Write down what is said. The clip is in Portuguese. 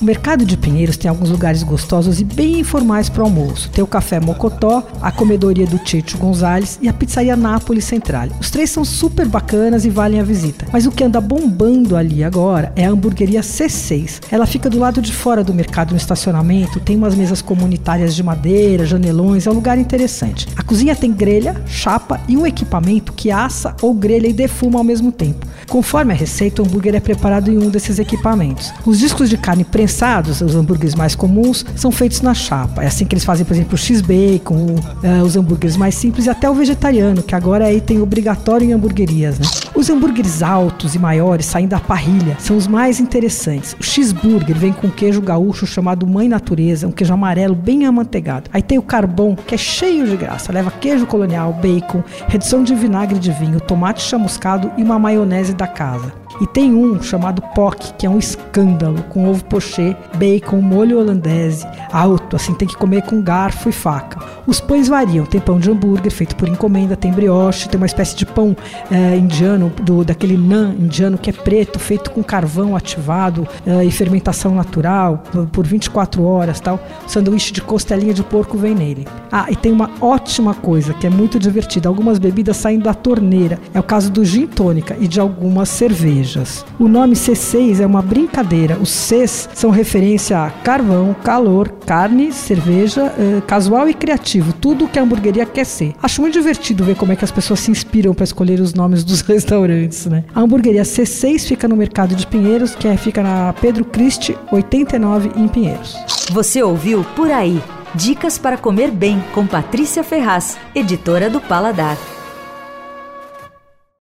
O mercado de Pinheiros tem alguns lugares gostosos e bem informais para o almoço. Tem o Café Mocotó, a comedoria do Tito Gonzalez e a pizzaria Nápoles Central. Os três são super bacanas e valem a visita. Mas o que anda bombando ali agora é a hamburgueria C6. Ela fica do lado de fora do mercado no estacionamento, tem umas mesas comunitárias de madeira, janelões, é um lugar interessante. A cozinha tem grelha, chapa e um equipamento que assa ou grelha e defuma ao mesmo tempo. Conforme a receita, o hambúrguer é preparado em um desses equipamentos. Os discos de carne prensados prensados, os hambúrgueres mais comuns, são feitos na chapa. É assim que eles fazem, por exemplo, o X-Bacon, uh, os hambúrgueres mais simples e até o vegetariano, que agora aí tem obrigatório em hamburguerias. Né? Os hambúrgueres altos e maiores saem da parrilha, são os mais interessantes. O cheeseburger vem com queijo gaúcho chamado Mãe Natureza, um queijo amarelo bem amanteigado. Aí tem o carbão, que é cheio de graça, leva queijo colonial, bacon, redução de vinagre de vinho, tomate chamuscado e uma maionese da casa. E tem um chamado POC, que é um escândalo, com ovo pochê, bacon, molho holandese, alto, assim, tem que comer com garfo e faca. Os pães variam, tem pão de hambúrguer feito por encomenda, tem brioche, tem uma espécie de pão é, indiano, do, daquele naan indiano que é preto, feito com carvão ativado é, e fermentação natural, por 24 horas tal. Sanduíche de costelinha de porco vem nele. Ah, e tem uma ótima coisa que é muito divertida, algumas bebidas saem da torneira. É o caso do gin tônica e de algumas cervejas cervejas. O nome C6 é uma brincadeira. Os Cs são referência a carvão, calor, carne, cerveja, eh, casual e criativo. Tudo que a hamburgueria quer ser. Acho muito divertido ver como é que as pessoas se inspiram para escolher os nomes dos restaurantes, né? A hamburgueria C6 fica no mercado de Pinheiros, que é, fica na Pedro Christi 89 em Pinheiros. Você ouviu Por Aí. Dicas para comer bem com Patrícia Ferraz, editora do Paladar.